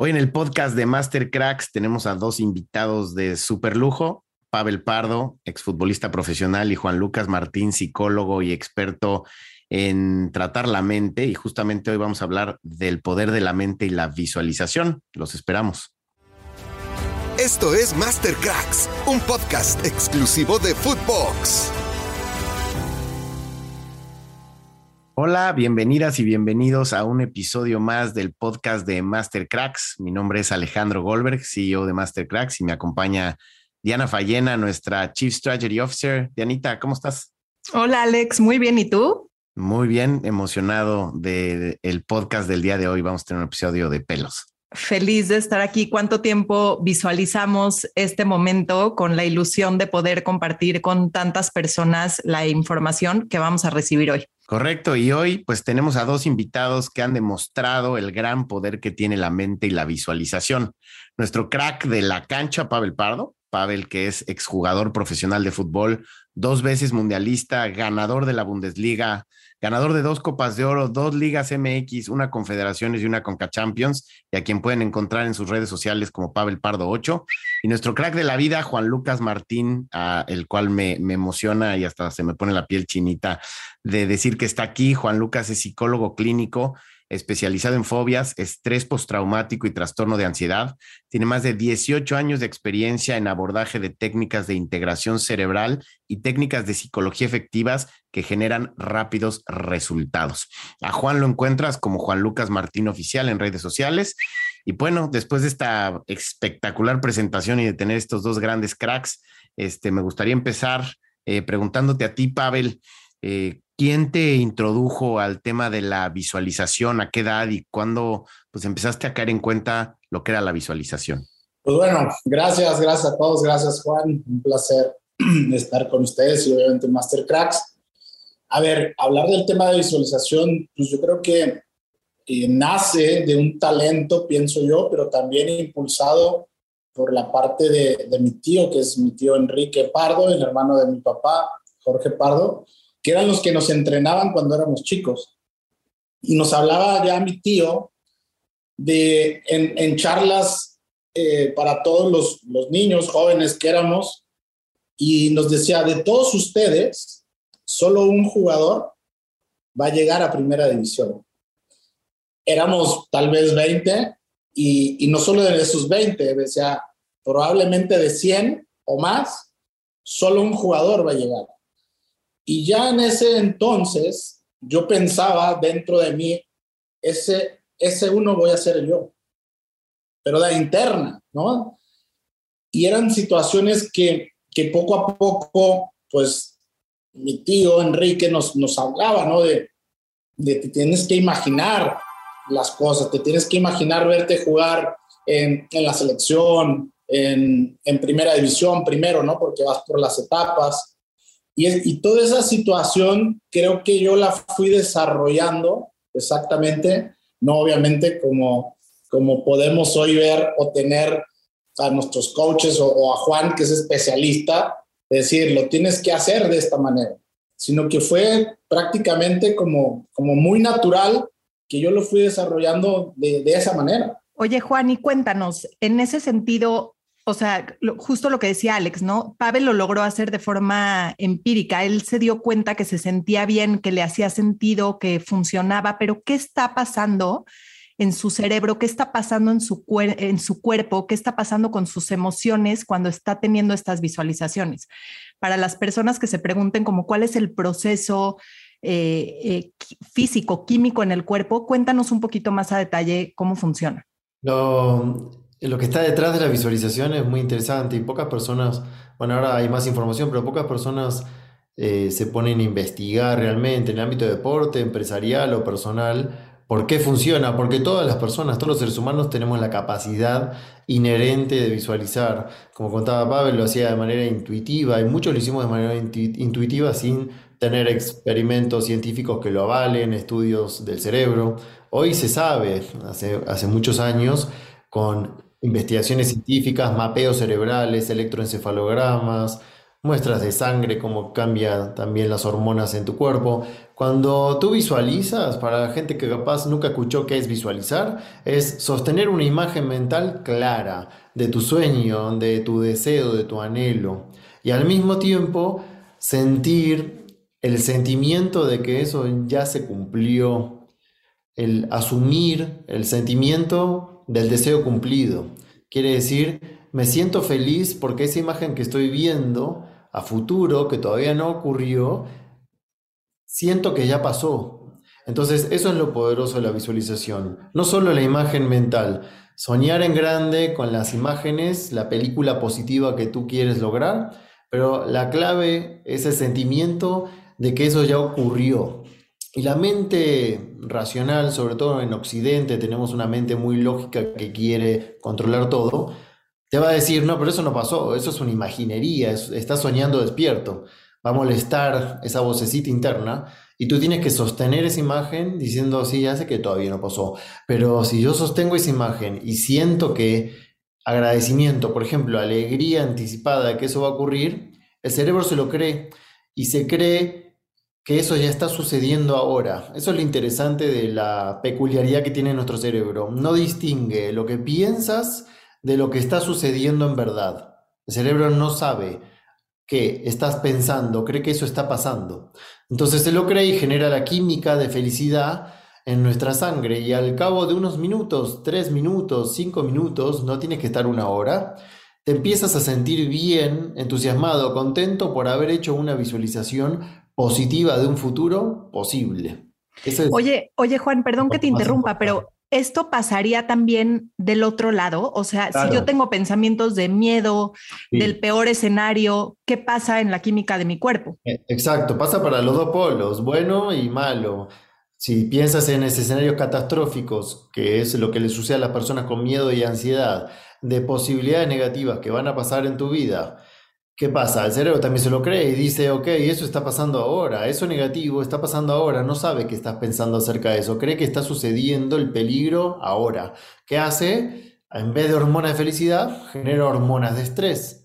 Hoy en el podcast de Master Cracks tenemos a dos invitados de super lujo, Pavel Pardo, exfutbolista profesional, y Juan Lucas Martín, psicólogo y experto en tratar la mente. Y justamente hoy vamos a hablar del poder de la mente y la visualización. Los esperamos. Esto es Master Cracks, un podcast exclusivo de Footbox. Hola, bienvenidas y bienvenidos a un episodio más del podcast de Master Cracks. Mi nombre es Alejandro Goldberg, CEO de Master Cracks, y me acompaña Diana Fallena, nuestra Chief Strategy Officer. Dianita, ¿cómo estás? Hola, Alex, muy bien. ¿Y tú? Muy bien, emocionado del el podcast del día de hoy. Vamos a tener un episodio de pelos. Feliz de estar aquí. ¿Cuánto tiempo visualizamos este momento con la ilusión de poder compartir con tantas personas la información que vamos a recibir hoy? Correcto, y hoy pues tenemos a dos invitados que han demostrado el gran poder que tiene la mente y la visualización. Nuestro crack de la cancha, Pavel Pardo, Pavel que es exjugador profesional de fútbol, dos veces mundialista, ganador de la Bundesliga, ganador de dos Copas de Oro, dos Ligas MX, una Confederaciones y una Conca Champions, y a quien pueden encontrar en sus redes sociales como Pavel Pardo 8. Y nuestro crack de la vida, Juan Lucas Martín, el cual me, me emociona y hasta se me pone la piel chinita de decir que está aquí. Juan Lucas es psicólogo clínico especializado en fobias, estrés postraumático y trastorno de ansiedad. Tiene más de 18 años de experiencia en abordaje de técnicas de integración cerebral y técnicas de psicología efectivas que generan rápidos resultados. A Juan lo encuentras como Juan Lucas Martín Oficial en redes sociales. Y bueno, después de esta espectacular presentación y de tener estos dos grandes cracks, este, me gustaría empezar eh, preguntándote a ti, Pavel, eh, ¿quién te introdujo al tema de la visualización? ¿A qué edad y cuándo pues, empezaste a caer en cuenta lo que era la visualización? Pues bueno, gracias, gracias a todos, gracias Juan, un placer estar con ustedes y obviamente Master Cracks. A ver, hablar del tema de visualización, pues yo creo que nace de un talento, pienso yo, pero también impulsado por la parte de, de mi tío, que es mi tío Enrique Pardo, el hermano de mi papá, Jorge Pardo, que eran los que nos entrenaban cuando éramos chicos. Y nos hablaba ya mi tío de en, charlas eh, para todos los, niños jóvenes que éramos, y nos decía, de todos ustedes, solo un jugador va a llegar a primera división. Éramos tal vez 20 y, y no solo de esos 20, decía, probablemente de 100 o más, solo un jugador va a llegar. Y ya en ese entonces yo pensaba dentro de mí, ese, ese uno voy a ser yo, pero de interna, ¿no? Y eran situaciones que, que poco a poco, pues mi tío Enrique nos, nos hablaba, ¿no? De, de te tienes que imaginar las cosas, te tienes que imaginar verte jugar en, en la selección, en, en, primera división primero, ¿no? Porque vas por las etapas. Y, toda esa situación creo que yo la fui desarrollando exactamente, no obviamente como, como podemos hoy ver o tener a nuestros coaches o, a Juan, que es especialista, decir, lo tienes que hacer de esta manera, sino que fue prácticamente como, como muy natural que yo lo fui desarrollando de, de esa manera. Oye, Juan, y cuéntanos, en ese sentido, o sea, justo lo que decía Alex, ¿no? Pavel lo logró hacer de forma empírica. Él se dio cuenta que se sentía bien, que le hacía sentido, que funcionaba, pero ¿qué está pasando en su cerebro? ¿Qué está pasando en su, cuerpo? ¿Qué está pasando con sus emociones cuando está teniendo estas visualizaciones? Para las personas que se pregunten como cuál es el proceso eh, eh, físico, químico en el cuerpo, cuéntanos un poquito más a detalle cómo funciona. No, lo que está detrás de la visualización es muy interesante y pocas personas, bueno, ahora hay más información, pero pocas personas eh, se ponen a investigar realmente en el ámbito de deporte, empresarial o personal por qué funciona, porque todas las personas, todos los seres humanos tenemos la capacidad inherente de visualizar. Como contaba Pavel, lo hacía de manera intuitiva y muchos lo hicimos de manera intuitiva sin tener experimentos científicos que lo avalen, estudios del cerebro. Hoy se sabe, hace, hace muchos años, con investigaciones científicas, mapeos cerebrales, electroencefalogramas, muestras de sangre, cómo cambian también las hormonas en tu cuerpo. Cuando tú visualizas, para la gente que capaz nunca escuchó qué es visualizar, es sostener una imagen mental clara de tu sueño, de tu deseo, de tu anhelo. Y al mismo tiempo sentir el sentimiento de que eso ya se cumplió, el asumir el sentimiento del deseo cumplido. Quiere decir, me siento feliz porque esa imagen que estoy viendo a futuro, que todavía no ocurrió, siento que ya pasó. Entonces, eso es lo poderoso de la visualización. No solo la imagen mental, soñar en grande con las imágenes, la película positiva que tú quieres lograr, pero la clave es el sentimiento de que eso ya ocurrió. Y la mente racional, sobre todo en Occidente, tenemos una mente muy lógica que quiere controlar todo, te va a decir, no, pero eso no pasó, eso es una imaginería, estás soñando despierto, va a molestar esa vocecita interna y tú tienes que sostener esa imagen diciendo, sí, ya sé que todavía no pasó, pero si yo sostengo esa imagen y siento que agradecimiento, por ejemplo, alegría anticipada de que eso va a ocurrir, el cerebro se lo cree y se cree que eso ya está sucediendo ahora. Eso es lo interesante de la peculiaridad que tiene nuestro cerebro. No distingue lo que piensas de lo que está sucediendo en verdad. El cerebro no sabe que estás pensando, cree que eso está pasando. Entonces se lo cree y genera la química de felicidad en nuestra sangre y al cabo de unos minutos, tres minutos, cinco minutos, no tienes que estar una hora, te empiezas a sentir bien, entusiasmado, contento por haber hecho una visualización positiva de un futuro posible. Oye, oye Juan, perdón que te interrumpa, pero esto pasaría también del otro lado. O sea, si yo tengo pensamientos de miedo, del peor escenario, ¿qué pasa en la química de mi cuerpo? E, exacto, pasa para los dos polos, bueno y malo. Si piensas en escenarios catastróficos, que es lo que le sucede a las personas con miedo y ansiedad, de posibilidades negativas que van a pasar en tu vida, ¿qué pasa? El cerebro también se lo cree y dice, ok, eso está pasando ahora, eso negativo está pasando ahora, no sabe que estás pensando acerca de eso, cree que está sucediendo el peligro ahora. ¿Qué hace? En vez de hormonas de felicidad, genera hormonas de estrés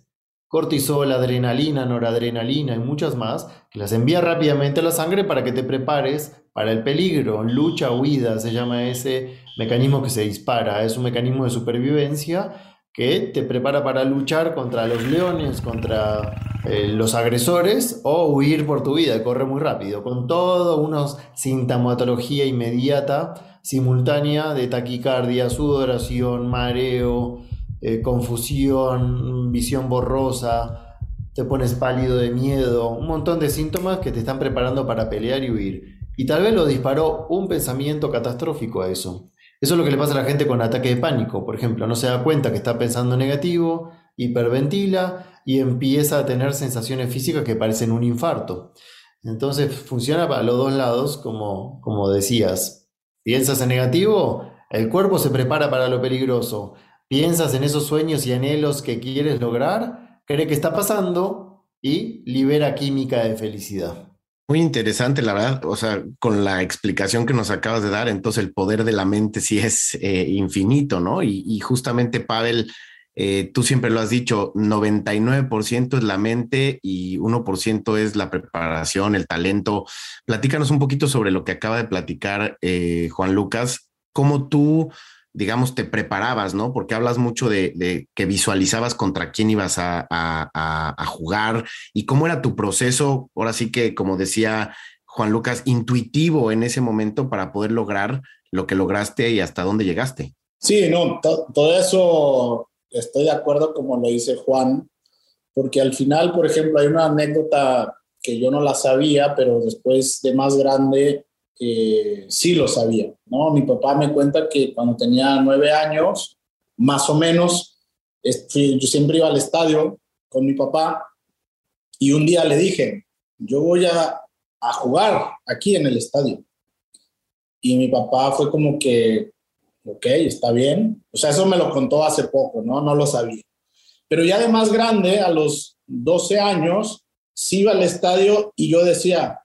cortisol, adrenalina, noradrenalina y muchas más, que las envía rápidamente a la sangre para que te prepares para el peligro. Lucha, huida, se llama ese mecanismo que se dispara. Es un mecanismo de supervivencia que te prepara para luchar contra los leones, contra eh, los agresores o huir por tu vida, corre muy rápido, con todo unos sintomatología inmediata, simultánea de taquicardia, sudoración, mareo, eh, confusión, visión borrosa, te pones pálido de miedo, un montón de síntomas que te están preparando para pelear y huir. Y tal vez lo disparó un pensamiento catastrófico a eso. Eso es lo que le pasa a la gente con ataque de pánico, por ejemplo, no se da cuenta que está pensando negativo, hiperventila y empieza a tener sensaciones físicas que parecen un infarto. Entonces funciona para los dos lados, como, como decías. Piensas en negativo, el cuerpo se prepara para lo peligroso piensas en esos sueños y anhelos que quieres lograr, cree que está pasando y libera química de felicidad. Muy interesante, la verdad, o sea, con la explicación que nos acabas de dar, entonces el poder de la mente sí es eh, infinito, ¿no? Y, justamente, Pavel, eh, tú siempre lo has dicho, 99% es la mente y 1% es la preparación, el talento. Platícanos un poquito sobre lo que acaba de platicar eh, Juan Lucas, cómo tú digamos, te preparabas, ¿no? Porque hablas mucho de, que visualizabas contra quién ibas a, jugar y cómo era tu proceso, ahora sí que, como decía Juan Lucas, intuitivo en ese momento para poder lograr lo que lograste y hasta dónde llegaste. Sí, no, todo eso estoy de acuerdo como lo dice Juan, porque al final, por ejemplo, hay una anécdota que yo no la sabía, pero después de más grande eh, sí lo sabía, ¿no? Mi papá me cuenta que cuando tenía nueve años, más o menos, yo siempre iba al estadio con mi papá y un día le dije, yo voy a, a jugar aquí en el estadio. Y mi papá fue como que, ok, está bien. O sea, eso me lo contó hace poco, ¿no? No lo sabía. Pero ya de más grande, a los 12 años, sí iba al estadio y yo decía,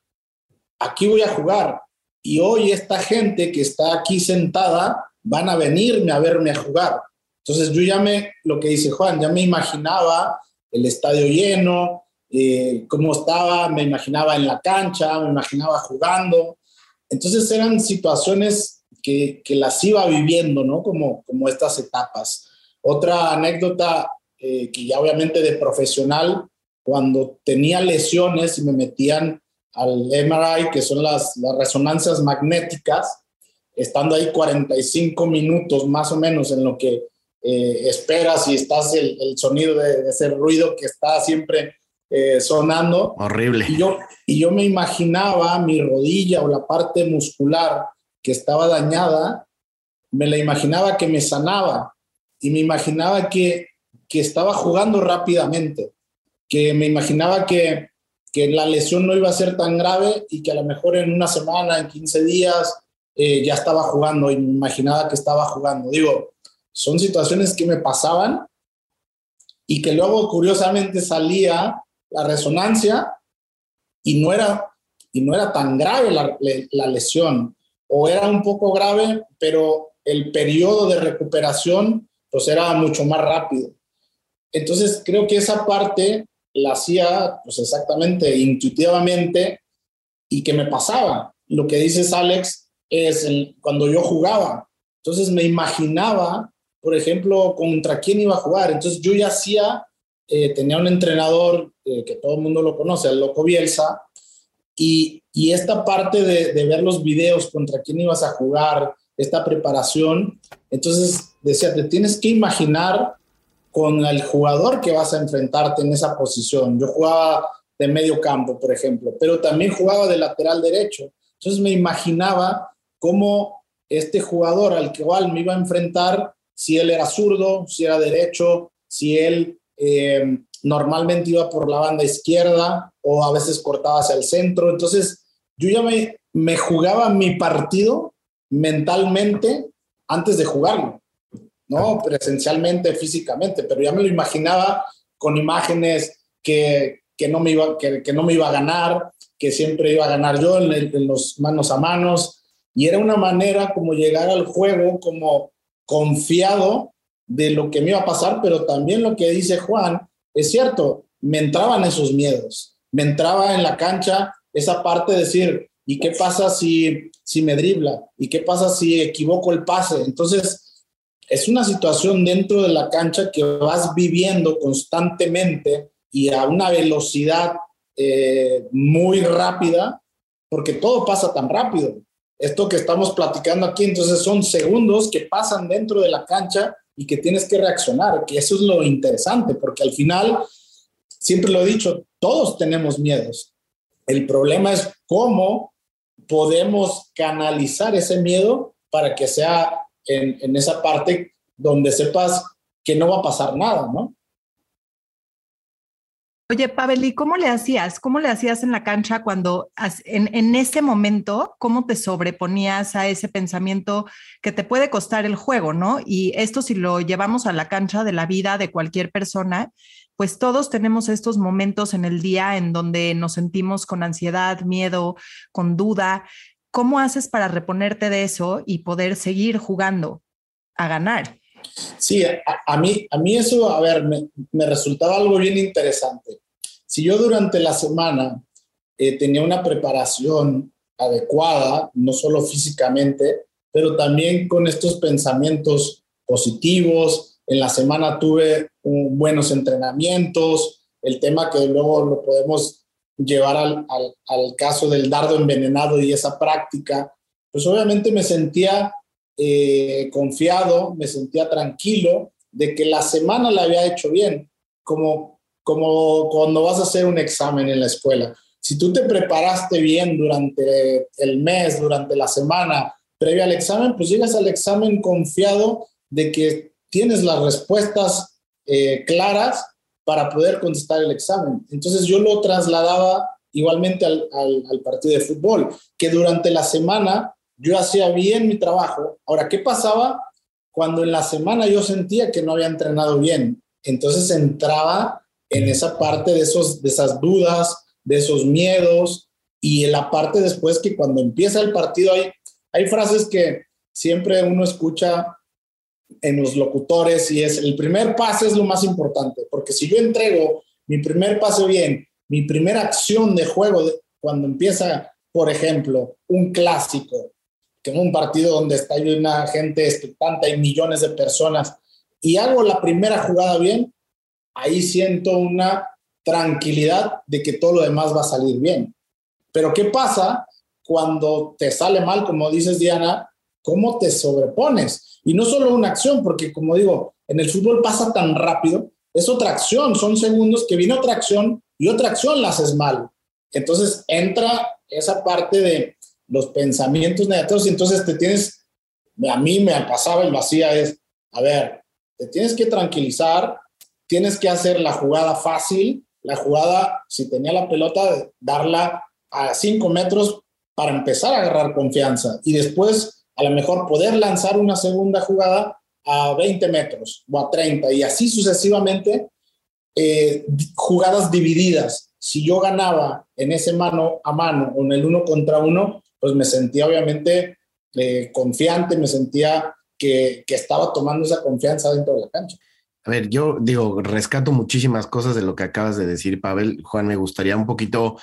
aquí voy a jugar y hoy esta gente que está aquí sentada van a venirme a verme a jugar. Entonces yo ya me, lo que dice Juan, ya me imaginaba el estadio lleno, eh, cómo estaba, me imaginaba en la cancha, me imaginaba jugando. Entonces eran situaciones que, que las iba viviendo, ¿no? Como, como estas etapas. Otra anécdota eh, que ya obviamente de profesional, cuando tenía lesiones y me metían al MRI, que son las, las resonancias magnéticas, estando ahí 45 minutos más o menos en lo que eh, esperas y estás el, el sonido de, ese ruido que está siempre eh, sonando. Horrible. Y yo, y yo me imaginaba mi rodilla o la parte muscular que estaba dañada, me la imaginaba que me sanaba y me imaginaba que, que estaba jugando rápidamente, que me imaginaba que, que la lesión no iba a ser tan grave y que a lo mejor en una semana, en 15 días, eh, ya estaba jugando y imaginaba que estaba jugando. Digo, son situaciones que me pasaban y que luego curiosamente salía la resonancia y no era, y no era tan grave la, la lesión o era un poco grave, pero el periodo de recuperación pues era mucho más rápido. Entonces creo que esa parte la hacía pues exactamente intuitivamente y que me pasaba. Lo que dices Alex es cuando yo jugaba. Entonces me imaginaba, por ejemplo, contra quién iba a jugar. Entonces yo ya hacía, eh, tenía un entrenador eh, que todo el mundo lo conoce, el Loco Bielsa, y, y esta parte de, de, ver los videos contra quién ibas a jugar, esta preparación, entonces decía, te tienes que imaginar con el jugador que vas a enfrentarte en esa posición. Yo jugaba de medio campo, por ejemplo, pero también jugaba de lateral derecho. Entonces me imaginaba cómo este jugador al que igual me iba a enfrentar, si él era zurdo, si era derecho, si él eh, normalmente iba por la banda izquierda o a veces cortaba hacia el centro. Entonces yo ya me, me jugaba mi partido mentalmente antes de jugarlo, ¿no? Presencialmente, físicamente, pero ya me lo imaginaba con imágenes que, que no, me iba, que, no me iba a ganar, que siempre iba a ganar yo en, en, los manos a manos. Y era una manera como llegar al juego como confiado de lo que me iba a pasar, pero también lo que dice Juan, es cierto, me entraban esos miedos, me entraba en la cancha esa parte de decir, ¿y qué pasa si, si me dribla? ¿Y qué pasa si equivoco el pase? Entonces, es una situación dentro de la cancha que vas viviendo constantemente y a una velocidad eh, muy rápida, porque todo pasa tan rápido. Esto que estamos platicando aquí, entonces son segundos que pasan dentro de la cancha y que tienes que reaccionar, que eso es lo interesante, porque al final, siempre lo he dicho, todos tenemos miedos. El problema es cómo podemos canalizar ese miedo para que sea en, esa parte donde sepas que no va a pasar nada, ¿no? Oye, Pavel, ¿y cómo le hacías? ¿Cómo le hacías en la cancha cuando en, en, ese momento, cómo te sobreponías a ese pensamiento que te puede costar el juego, ¿no? Y esto si lo llevamos a la cancha de la vida de cualquier persona, pues todos tenemos estos momentos en el día en donde nos sentimos con ansiedad, miedo, con duda. ¿Cómo haces para reponerte de eso y poder seguir jugando a ganar? Sí, a, a, mí, a mí eso, a ver, me, me, resultaba algo bien interesante. Si yo durante la semana eh, tenía una preparación adecuada, no solo físicamente, pero también con estos pensamientos positivos, en la semana tuve un, buenos entrenamientos, el tema que luego lo podemos llevar al, al, al caso del dardo envenenado y esa práctica, pues obviamente me sentía eh, confiado, me sentía tranquilo de que la semana la había hecho bien, como, como cuando vas a hacer un examen en la escuela. Si tú te preparaste bien durante el mes, durante la semana previa al examen, pues llegas al examen confiado de que tienes las respuestas eh, claras para poder contestar el examen. Entonces yo lo trasladaba igualmente al, al, partido de fútbol, que durante la semana yo hacía bien mi trabajo. Ahora, ¿qué pasaba cuando en la semana yo sentía que no había entrenado bien? Entonces entraba en esa parte de, esos, de esas dudas, de esos miedos y en la parte después que cuando empieza el partido hay, hay frases que siempre uno escucha en los locutores y es el primer pase es lo más importante, porque si yo entrego mi primer pase bien mi primera acción de juego, cuando empieza, por ejemplo, un clásico, que en un partido donde está una gente expectante, hay millones de personas, y hago la primera jugada bien, ahí siento una tranquilidad de que todo lo demás va a salir bien. Pero ¿qué pasa cuando te sale mal, como dices Diana? ¿Cómo te sobrepones? Y no solo una acción, porque como digo, en el fútbol pasa tan rápido, es otra acción, son segundos que viene otra acción y otra acción la haces mal. Entonces entra esa parte de los pensamientos negativos y entonces te tienes, a mí me pasaba y lo hacía es, a ver, te tienes que tranquilizar, tienes que hacer la jugada fácil, la jugada, si tenía la pelota, darla a 5 metros para empezar a agarrar confianza y después a lo mejor poder lanzar una segunda jugada a 20 metros o a 30 y así sucesivamente eh, jugadas divididas. Si yo ganaba en ese mano a mano o en el uno contra uno, pues me sentía obviamente eh, confiante, me sentía que, que estaba tomando esa confianza dentro de la cancha. A ver, yo digo, rescato muchísimas cosas de lo que acabas de decir, Pavel. Juan, me gustaría un poquito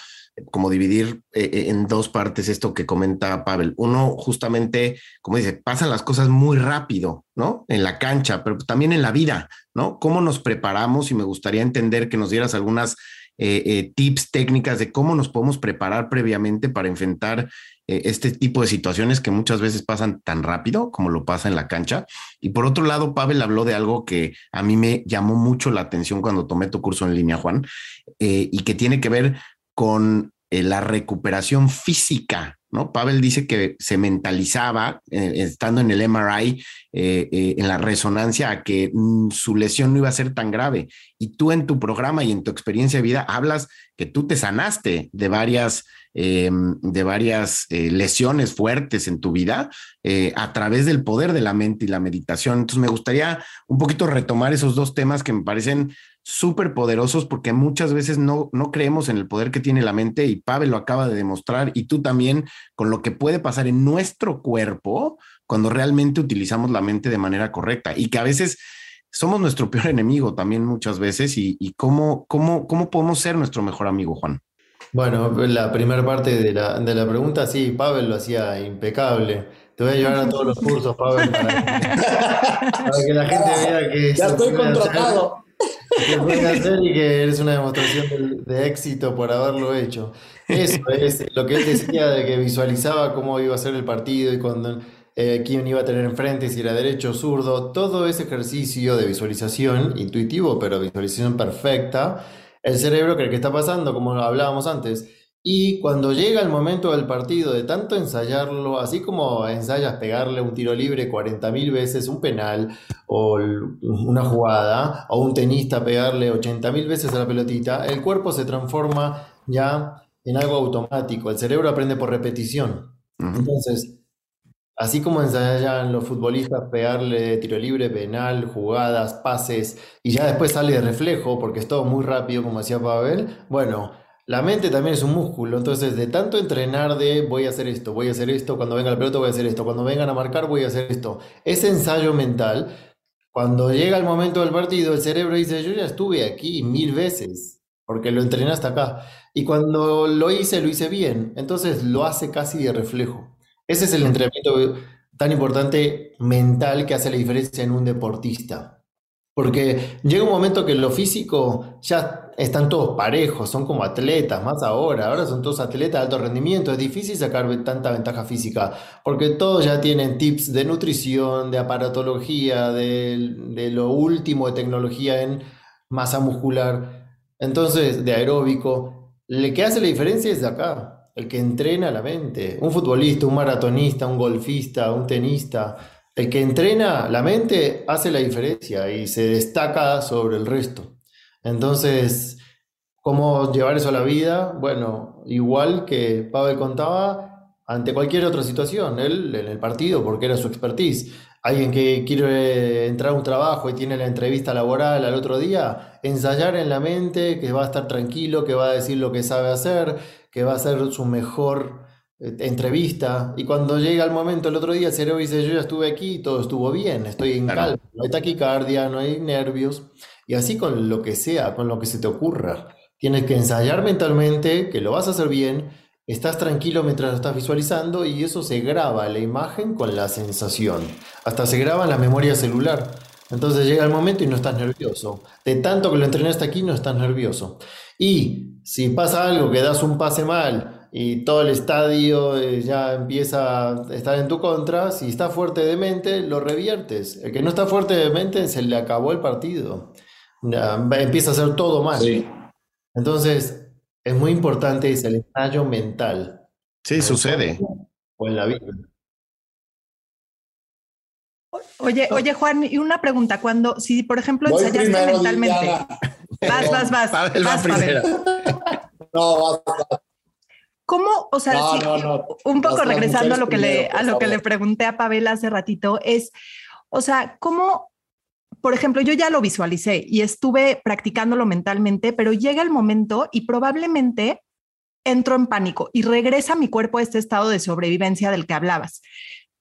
como dividir eh, eh, en dos partes esto que comenta Pavel. Uno, justamente, como dice, pasan las cosas muy rápido, ¿no? En la cancha, pero también en la vida, ¿no? ¿Cómo nos preparamos? Y me gustaría entender que nos dieras algunas tips técnicas de cómo nos podemos preparar previamente para enfrentar eh, este tipo de situaciones que muchas veces pasan tan rápido como lo pasa en la cancha. Y por otro lado, Pavel habló de algo que a mí me llamó mucho la atención cuando tomé tu curso en línea, Juan, eh, y que tiene que ver con eh, la recuperación física, ¿no? Pavel dice que se mentalizaba, estando en el MRI, en la resonancia, a que mm, su lesión no iba a ser tan grave. Y tú en tu programa y en tu experiencia de vida hablas que tú te sanaste de varias eh, de varias eh, lesiones fuertes en tu vida eh, a través del poder de la mente y la meditación. Entonces me gustaría un poquito retomar esos dos temas que me parecen súper poderosos porque muchas veces no, no creemos en el poder que tiene la mente y Pavel lo acaba de demostrar y tú también con lo que puede pasar en nuestro cuerpo cuando realmente utilizamos la mente de manera correcta y que a veces somos nuestro peor enemigo también muchas veces y, y cómo, cómo, cómo podemos ser nuestro mejor amigo, Juan. Bueno, la primera parte de la, de la pregunta, sí, Pavel lo hacía impecable. Te voy a llevar a todos los cursos, Pavel, para, que la gente vea que... Ya estoy contratado. Que puede hacer y que eres una demostración de, éxito por haberlo hecho. Eso es lo que él decía de que visualizaba cómo iba a ser el partido y cuando, eh, quién iba a tener enfrente, si era derecho o zurdo. Todo ese ejercicio de visualización, intuitivo, pero visualización perfecta, el cerebro cree que está pasando, como hablábamos antes. Y cuando llega el momento del partido, de tanto ensayarlo, así como ensayas pegarle un tiro libre 40.000 veces, un penal o una jugada, o un tenista pegarle 80.000 veces a la pelotita, el cuerpo se transforma ya en algo automático. El cerebro aprende por repetición. Entonces, Así como ensayan los futbolistas pegarle tiro libre, penal, jugadas, pases, y ya después sale de reflejo porque es todo muy rápido, como decía Pavel, bueno, la mente también es un músculo, entonces de tanto entrenar de voy a hacer esto, voy a hacer esto, cuando venga el pelota voy a hacer esto, cuando vengan a marcar voy a hacer esto, ese ensayo mental, cuando llega el momento del partido, el cerebro dice, yo ya estuve aquí mil veces, porque lo entrené hasta acá, y cuando lo hice, lo hice bien, entonces lo hace casi de reflejo. Ese es el entrenamiento tan importante mental que hace la diferencia en un deportista. Porque llega un momento que lo físico ya están todos parejos, son como atletas, más ahora, ahora son todos atletas de alto rendimiento, es difícil sacar tanta ventaja física, porque todos ya tienen tips de nutrición, de aparatología, de, de lo último de tecnología en masa muscular, entonces de aeróbico. Le que hace la diferencia es de acá, el que entrena la mente. Un futbolista, un maratonista, un golfista, un tenista. El que entrena la mente hace la diferencia y se destaca sobre el resto. Entonces, ¿cómo llevar eso a la vida? Bueno, igual que Pavel contaba, ante cualquier otra situación, él en el partido, porque era su expertise. Alguien que quiere entrar a un trabajo y tiene la entrevista laboral al otro día, ensayar en la mente que va a estar tranquilo, que va a decir lo que sabe hacer, que va a ser su mejor eh, entrevista. Y cuando llega el momento, el otro día, el cerebro dice, yo ya estuve aquí, todo estuvo bien, estoy en calma, no hay taquicardia, no hay nervios. Y así con lo que sea, con lo que se te ocurra. Tienes que ensayar mentalmente que lo vas a hacer bien, estás tranquilo mientras lo estás visualizando y eso se graba la imagen con la sensación. Hasta se graba en la memoria celular. Entonces llega el momento y no estás nervioso. De tanto que lo entrenaste aquí, no estás nervioso. Y si pasa algo, que das un pase mal y todo el estadio eh, ya empieza a estar en tu contra, si está fuerte de mente, lo reviertes. El que no está fuerte de mente, se le acabó el partido. Empieza a hacer todo mal. Entonces, es muy importante el ensayo mental. Sí, sucede. O en la vida. Oye, oye, Juan, y una pregunta. Cuando, si por ejemplo ensayaste mentalmente. Vas, vas, vas. vas, No, vas, ¿Cómo, o sea, un poco regresando a lo que le, a lo que le pregunté a Pavel hace ratito, es, o sea, ¿cómo, por ejemplo, yo ya lo visualicé y estuve practicándolo mentalmente, pero llega el momento y probablemente entro en pánico y regresa mi cuerpo a este estado de sobrevivencia del que hablabas.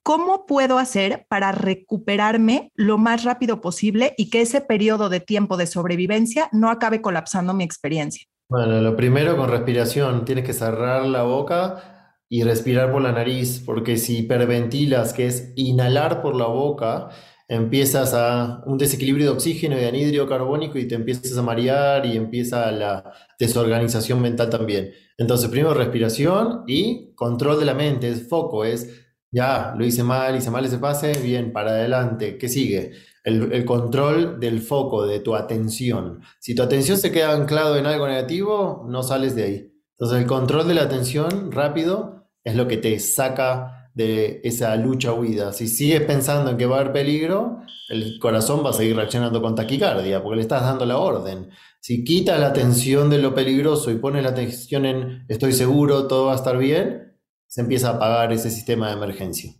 ¿Cómo puedo hacer para recuperarme lo más rápido posible y que ese periodo de tiempo de sobrevivencia no acabe colapsando mi experiencia? Bueno, lo primero con respiración, tienes que cerrar la boca y respirar por la nariz, porque si hiperventilas, que es inhalar por la boca, empiezas a un desequilibrio de oxígeno y de anhídrido carbónico y te empiezas a marear y empieza la desorganización mental también. Entonces, primero respiración y control de la mente, es foco, es ya, lo hice mal, hice mal ese pase, bien, para adelante. ¿Qué sigue? El, control del foco, de tu atención. Si tu atención se queda anclado en algo negativo, no sales de ahí. Entonces, el control de la atención rápido es lo que te saca de esa lucha huida. Si sigues pensando en que va a haber peligro, el corazón va a seguir reaccionando con taquicardia, porque le estás dando la orden. Si quitas la atención de lo peligroso y pones la atención en estoy seguro, todo va a estar bien, se empieza a apagar ese sistema de emergencia.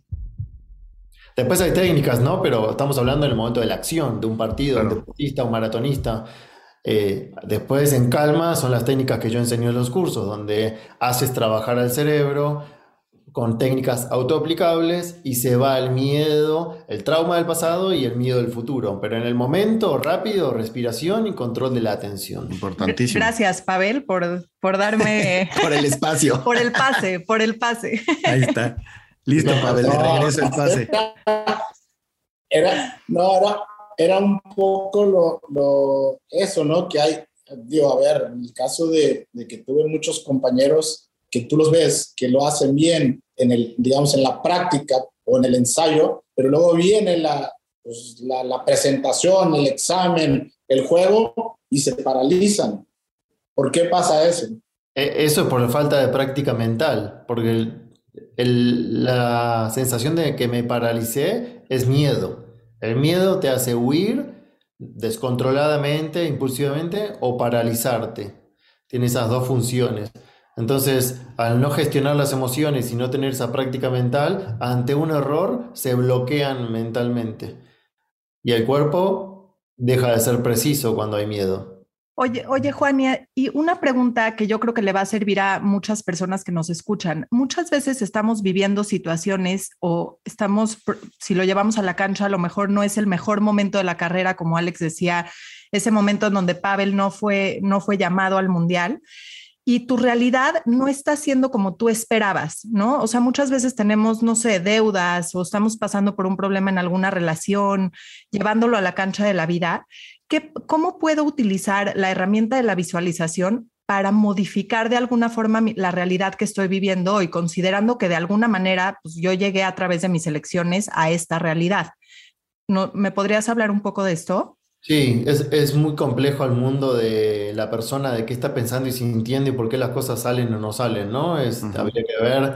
Después hay técnicas, ¿no? Pero estamos hablando en el momento de la acción, de un partido, un deportista, un maratonista. Eh, después, en calma, son las técnicas que yo enseño en los cursos, donde haces trabajar al cerebro, con técnicas autoaplicables y se va el miedo, el trauma del pasado y el miedo del futuro. Pero en el momento, rápido, respiración y control de la atención. Importantísimo. Gracias, Pavel, por, por darme... por el espacio. por el pase, por el pase. Ahí está. Listo, Pavel, de regreso el pase. Era, no, era, era un poco lo, lo, eso, ¿no? Que hay, digo, a ver, en el caso de, de que tuve muchos compañeros que tú los ves que lo hacen bien en el, digamos, en la práctica o en el ensayo, pero luego viene la, pues, la, la, presentación, el examen, el juego y se paralizan. ¿Por qué pasa eso? E, eso es por la falta de práctica mental, porque el, el, la sensación de que me paralicé es miedo. El miedo te hace huir descontroladamente, impulsivamente o paralizarte. Tiene esas dos funciones. Entonces, al no gestionar las emociones y no tener esa práctica mental, ante un error se bloquean mentalmente. Y el cuerpo deja de ser preciso cuando hay miedo. Oye, oye, Juan, y una pregunta que yo creo que le va a servir a muchas personas que nos escuchan. Muchas veces estamos viviendo situaciones o estamos, si lo llevamos a la cancha, a lo mejor no es el mejor momento de la carrera, como Alex decía, ese momento en donde Pavel no fue, no fue llamado al mundial y tu realidad no está siendo como tú esperabas, ¿no? O sea, muchas veces tenemos, no sé, deudas o estamos pasando por un problema en alguna relación, llevándolo a la cancha de la vida. ¿Qué, ¿Cómo puedo utilizar la herramienta de la visualización para modificar de alguna forma la realidad que estoy viviendo hoy, considerando que de alguna manera pues, yo llegué a través de mis elecciones a esta realidad? ¿No, ¿Me podrías hablar un poco de esto? Sí, es, es muy complejo el mundo de la persona, de qué está pensando y sintiendo y por qué las cosas salen o no salen, ¿no? Es, habría que ver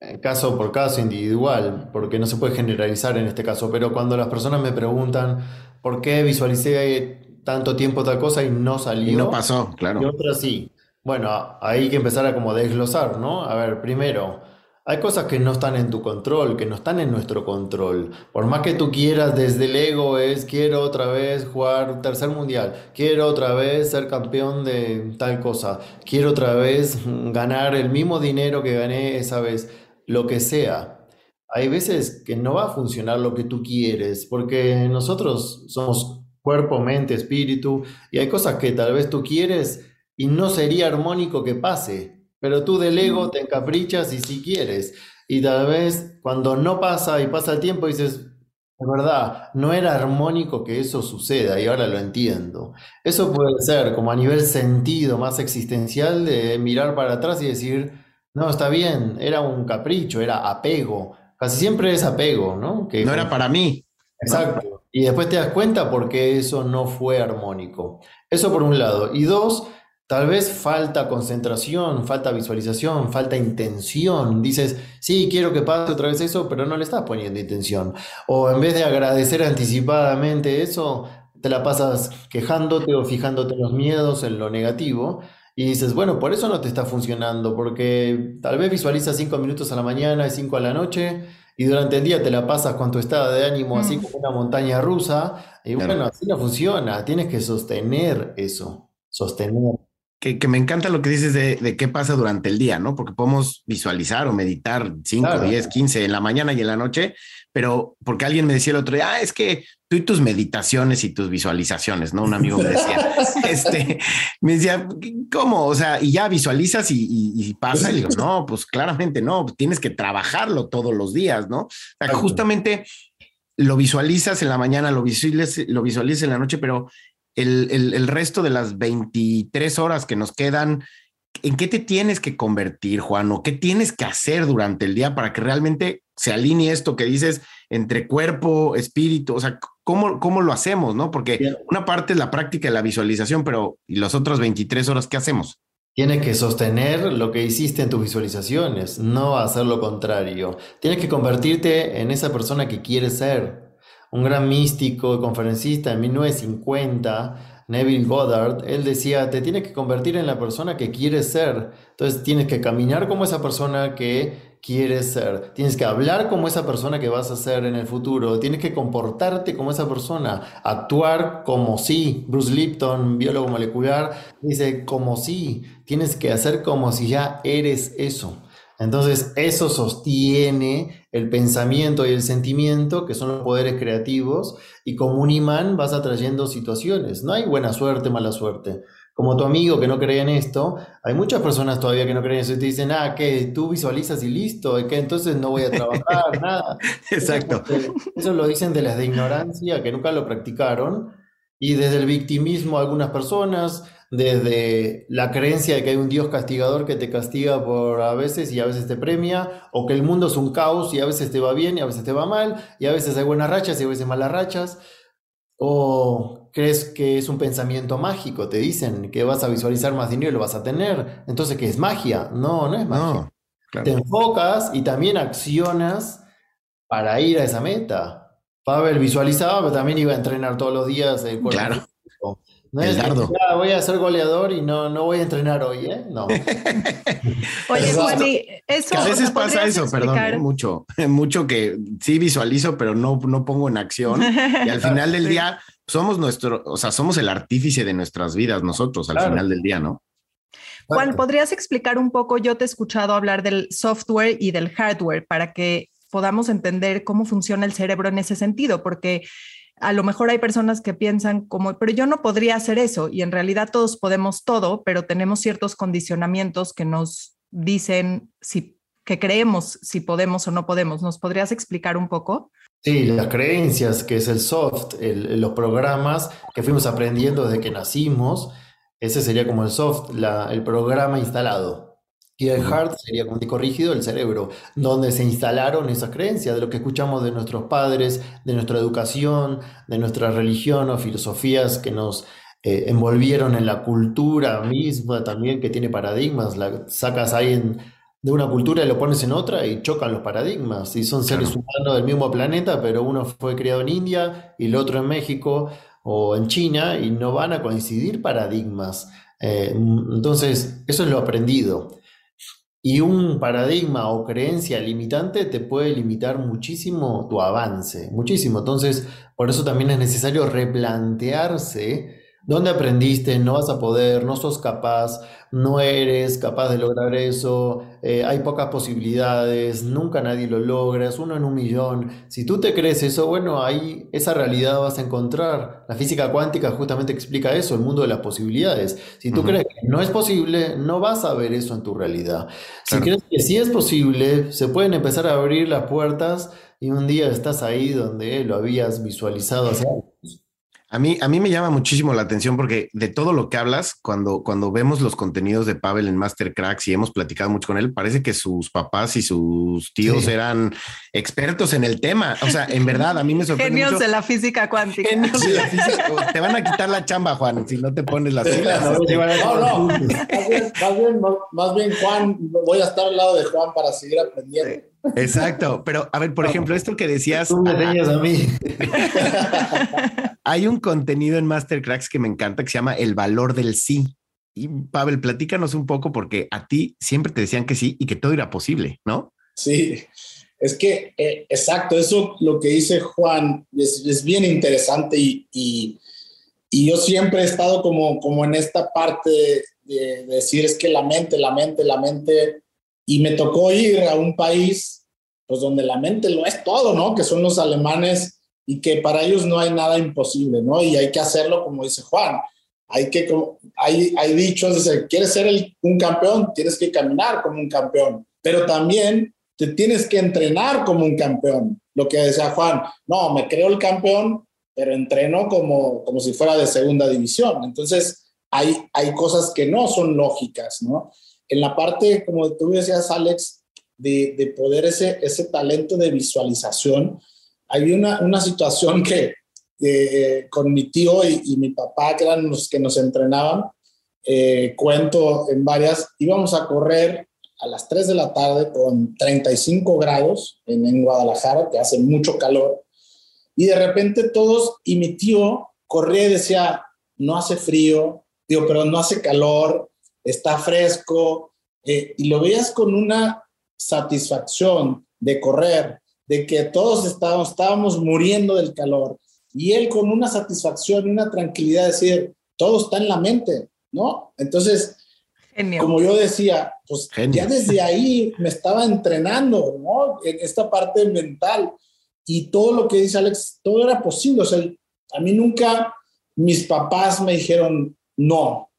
eh, caso por caso, individual, porque no se puede generalizar en este caso, pero cuando las personas me preguntan por qué visualicé tanto tiempo tal cosa y no salió, Y no pasó, claro. y otra sí. Bueno, hay que empezar a como desglosar, ¿no? A ver, primero, hay cosas que no están en tu control, que no están en nuestro control. Por más que tú quieras desde el ego es quiero otra vez jugar tercer mundial, quiero otra vez ser campeón de tal cosa, quiero otra vez ganar el mismo dinero que gané esa vez, lo que sea. Hay veces que no va a funcionar lo que tú quieres, porque nosotros somos cuerpo, mente, espíritu, y hay cosas que tal vez tú quieres y no sería armónico que pase, pero tú del ego te encaprichas y si quieres. Y tal vez cuando no pasa y pasa el tiempo dices, es verdad, no era armónico que eso suceda y ahora lo entiendo. Eso puede ser como a nivel sentido más existencial de mirar para atrás y decir, no, está bien, era un capricho, era apego. Casi siempre es apego, ¿no? Que no era para mí. Exacto. Y después te das cuenta porque eso no fue armónico. Eso por un lado. Y dos, tal vez falta concentración, falta visualización, falta intención. Dices, sí, quiero que pase otra vez eso, pero no le estás poniendo intención. O en vez de agradecer anticipadamente eso, te la pasas quejándote o fijándote en los miedos, en lo negativo. Y dices, bueno, por eso no te está funcionando, porque tal vez visualizas cinco minutos a la mañana y cinco a la noche, y durante el día te la pasas con tu estado de ánimo así mm. como una montaña rusa, y bueno, así no funciona, tienes que sostener eso, sostener. Que, me encanta lo que dices de, qué pasa durante el día, ¿no? Porque podemos visualizar o meditar 5, 10, 15 en la mañana y en la noche, pero porque alguien me decía el otro día, ah, es que tú y tus meditaciones y tus visualizaciones, ¿no? Un amigo me decía, este, me decía, ¿cómo? O sea, y ya visualizas y, pasa, y digo, no, pues claramente no, tienes que trabajarlo todos los días, ¿no? O sea, justamente lo visualizas en la mañana, lo visualizas, lo visualizas en la noche, pero el, resto de las 23 horas que nos quedan, ¿en qué te tienes que convertir, Juan? ¿O qué tienes que hacer durante el día para que realmente se alinee esto que dices entre cuerpo, espíritu? O sea, ¿cómo, cómo lo hacemos? ¿No? Porque una parte es la práctica de la visualización, pero ¿y las otras 23 horas qué hacemos? Tienes que sostener lo que hiciste en tus visualizaciones, no hacer lo contrario. Tienes que convertirte en esa persona que quieres ser un gran místico y conferencista en 1950, Neville Goddard, él decía, te tienes que convertir en la persona que quieres ser. Entonces tienes que caminar como esa persona que quieres ser. Tienes que hablar como esa persona que vas a ser en el futuro. Tienes que comportarte como esa persona. Actuar como si. Bruce Lipton, biólogo molecular, dice como si. Tienes que hacer como si ya eres eso. Entonces, eso sostiene el pensamiento y el sentimiento, que son los poderes creativos, y como un imán vas atrayendo situaciones. No hay buena suerte, mala suerte. Como tu amigo que no cree en esto, hay muchas personas todavía que no creen en eso y te dicen, ah, que tú visualizas y listo, que entonces no voy a trabajar, nada. Exacto. Eso lo dicen de las de ignorancia, que nunca lo practicaron, y desde el victimismo algunas personas, desde la creencia de que hay un Dios castigador que te castiga por a veces y a veces te premia, o que el mundo es un caos y a veces te va bien y a veces te va mal, y a veces hay buenas rachas y a veces malas rachas, o crees que es un pensamiento mágico, te dicen que vas a visualizar más dinero y lo vas a tener, entonces ¿qué es magia? No, no es magia. Te enfocas y también accionas para ir a esa meta. Pavel visualizaba, pero también iba a entrenar todos los días el Claro. No es voy a ser goleador y no, no voy a entrenar hoy, ¿eh? No. Oye, Juani, eso. a veces pasa eso, perdón, ¿eh? mucho, mucho que sí visualizo, pero no, no pongo en acción. Y al final del día somos nuestro, o sea, somos el artífice de nuestras vidas nosotros al final del día, ¿no? Juan, ¿podrías explicar un poco? Yo te he escuchado hablar del software y del hardware para que podamos entender cómo funciona el cerebro en ese sentido, porque a lo mejor hay personas que piensan como, pero yo no podría hacer eso y en realidad todos podemos todo, pero tenemos ciertos condicionamientos que nos dicen si que creemos si podemos o no podemos. ¿Nos podrías explicar un poco? Sí, las creencias, que es el soft, los programas que fuimos aprendiendo desde que nacimos, ese sería como el soft, el programa instalado. Y el hard sería como disco rígido, el cerebro, donde se instalaron esas creencias, de lo que escuchamos de nuestros padres, de nuestra educación, de nuestra religión o filosofías que nos eh, envolvieron en la cultura misma también, que tiene paradigmas. La sacas ahí de una cultura y lo pones en otra y chocan los paradigmas. Y son seres humanos del mismo planeta, pero uno fue criado en India y el otro en México o en China y no van a coincidir paradigmas. Eh, entonces, eso es lo aprendido. Y un paradigma o creencia limitante te puede limitar muchísimo tu avance, muchísimo. Entonces, por eso también es necesario replantearse ¿Dónde aprendiste? No vas a poder, no sos capaz, no eres capaz de lograr eso, eh, hay pocas posibilidades, nunca nadie lo logra, es uno en un millón. Si tú te crees eso, bueno, ahí esa realidad vas a encontrar. La física cuántica justamente explica eso, el mundo de las posibilidades. Si tú crees que no es posible, no vas a ver eso en tu realidad. Si crees que sí es posible, se pueden empezar a abrir las puertas y un día estás ahí donde lo habías visualizado hace años. A mí, a mí me llama muchísimo la atención porque de todo lo que hablas, cuando, cuando vemos los contenidos de Pavel en Master Cracks y hemos platicado mucho con él, parece que sus papás y sus tíos eran expertos en el tema. O sea, en verdad, a mí me sorprende. Genios de la física cuántica. Genios de la física. Te van a quitar la chamba, Juan, si no te pones las pilas. No, no. Más bien, más bien, Juan, voy a estar al lado de Juan para seguir aprendiendo. Exacto, pero a ver, por ejemplo, esto que decías. Tú me a mí. Hay un contenido en Mastercracks que me encanta que se llama El valor del sí. Y Pavel, platícanos un poco porque a ti siempre te decían que sí y que todo era posible, ¿no? Sí, es que eh, exacto, eso lo que dice Juan es, bien interesante y, y, yo siempre he estado como, como en esta parte de decir es que la mente, la mente, la mente y me tocó ir a un país, pues donde la mente lo es todo, ¿no? Que son los alemanes y que para ellos no hay nada imposible, ¿no? Y hay que hacerlo como dice Juan. Hay que, hay, hay dichos, dice, quieres ser un campeón, tienes que caminar como un campeón, pero también te tienes que entrenar como un campeón. Lo que decía Juan, no, me creo el campeón, pero entreno como, como si fuera de segunda división. Entonces, hay, hay cosas que no son lógicas, ¿no? en la parte, como tú decías, Alex, de, de poder ese, ese talento de visualización, hay una, una situación que con mi tío y, mi papá, que eran los que nos entrenaban, eh, cuento en varias, íbamos a correr a las 3 de la tarde con 35 grados en, en Guadalajara, que hace mucho calor, y de repente todos, y mi tío corría y decía, no hace frío, digo, pero no hace calor, está fresco, eh, y lo veías con una satisfacción de correr, de que todos estábamos, estábamos muriendo del calor, y él con una satisfacción y una tranquilidad de decir, todo está en la mente, ¿no? Entonces, como yo decía, pues ya desde ahí me estaba entrenando, ¿no? En esta parte mental. Y todo lo que dice Alex, todo era posible. O sea, a mí nunca mis papás me dijeron no. O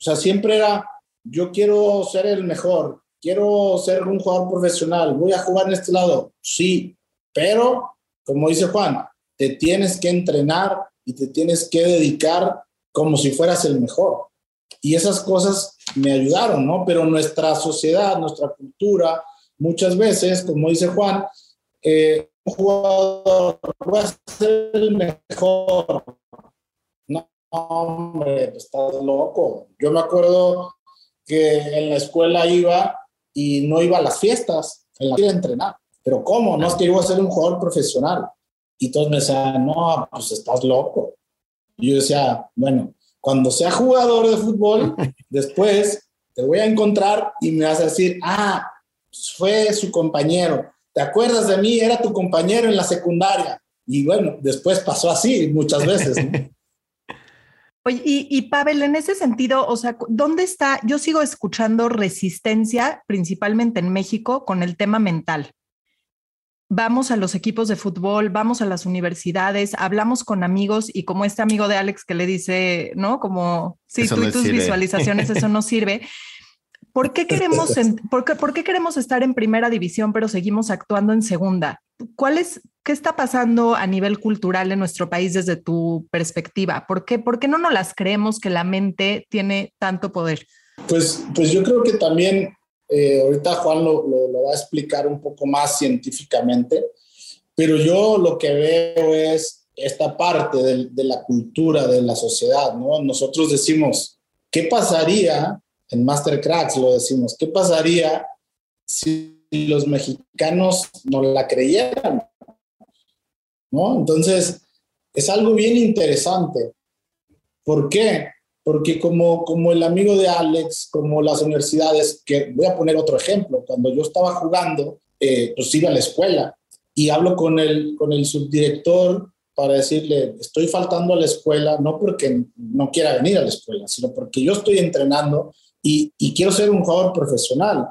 sea, siempre era, yo quiero ser el mejor, quiero ser un jugador profesional, voy a jugar en este lado. Sí, pero, como dice Juan, te tienes que entrenar y te tienes que dedicar como si fueras el mejor. Y esas cosas me ayudaron, ¿no? Pero nuestra sociedad, nuestra cultura, muchas veces, como dice Juan, eh, un jugador va a ser el mejor, hombre, estás loco. Yo me acuerdo que en la escuela iba y no iba a las fiestas, en la a entrenar. Pero ¿cómo? No es que iba a ser un jugador profesional. Y todos me decían, no, pues estás loco. Y yo decía, bueno, cuando sea jugador de fútbol, después te voy a encontrar y me vas a decir, ah, fue su compañero. ¿Te acuerdas de mí? Era tu compañero en la secundaria. Y bueno, después pasó así muchas veces. Oye, y, Pavel, en ese sentido, o sea, ¿dónde está? Yo sigo escuchando resistencia, principalmente en México, con el tema mental. Vamos a los equipos de fútbol, vamos a las universidades, hablamos con amigos y como este amigo de Alex que le dice, ¿no? Como, si tú y tus visualizaciones, eso no sirve. ¿Por qué, queremos por, qué, queremos estar en primera división pero seguimos actuando en segunda? ¿Cuál es, ¿Qué está pasando a nivel cultural en nuestro país desde tu perspectiva? ¿Por qué, por qué no nos las creemos que la mente tiene tanto poder? Pues, pues yo creo que también, eh, ahorita Juan lo, lo, va a explicar un poco más científicamente, pero yo lo que veo es esta parte de, de la cultura, de la sociedad, ¿no? Nosotros decimos, ¿qué pasaría en Mastercracks lo decimos, ¿qué pasaría si los mexicanos no la creyeran? ¿No? Entonces, es algo bien interesante. ¿Por qué? Porque como, como el amigo de Alex, como las universidades, que voy a poner otro ejemplo, cuando yo estaba jugando, eh, pues iba a la escuela y hablo con el, con el subdirector para decirle, estoy faltando a la escuela, no porque no quiera venir a la escuela, sino porque yo estoy entrenando y, y quiero ser un jugador profesional.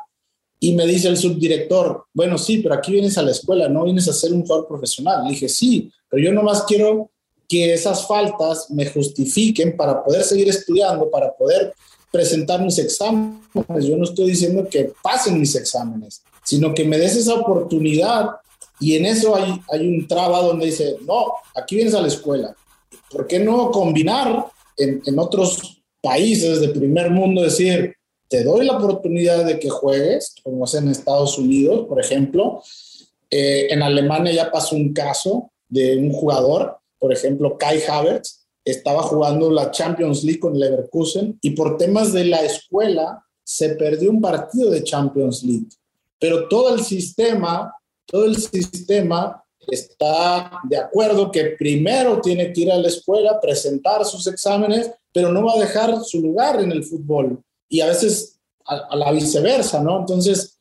Y me dice el subdirector, bueno, sí, pero aquí vienes a la escuela, no vienes a ser un jugador profesional. Dije, sí, pero yo nomás quiero que esas faltas me justifiquen para poder seguir estudiando, para poder presentar mis exámenes. Yo no estoy diciendo que pasen mis exámenes, sino que me des esa oportunidad y en eso hay, hay un traba donde dice, no, aquí vienes a la escuela. ¿Por qué no combinar en, en otros países de primer mundo, decir, te doy la oportunidad de que juegues, como es en Estados Unidos, por ejemplo. Eh, en Alemania ya pasó un caso de un jugador, por ejemplo, Kai Havertz, estaba jugando la Champions League con Leverkusen y por temas de la escuela se perdió un partido de Champions League. Pero todo el sistema todo el sistema está de acuerdo que primero tiene que ir a la escuela, presentar sus exámenes, pero no va a dejar su lugar en el fútbol. Y a veces a, la viceversa, ¿no? Entonces,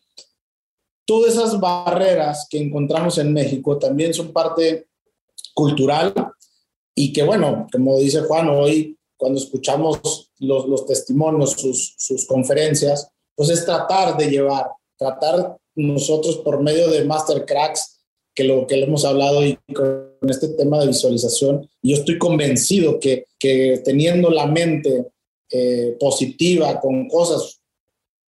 todas esas barreras que encontramos en México también son parte cultural y que, bueno, como dice Juan, hoy cuando escuchamos los, testimonios, sus, sus conferencias, pues es tratar de llevar, tratar nosotros por medio de Mastercracks, que lo que le hemos hablado y con este tema de visualización, yo estoy convencido que, que teniendo la mente eh, positiva con cosas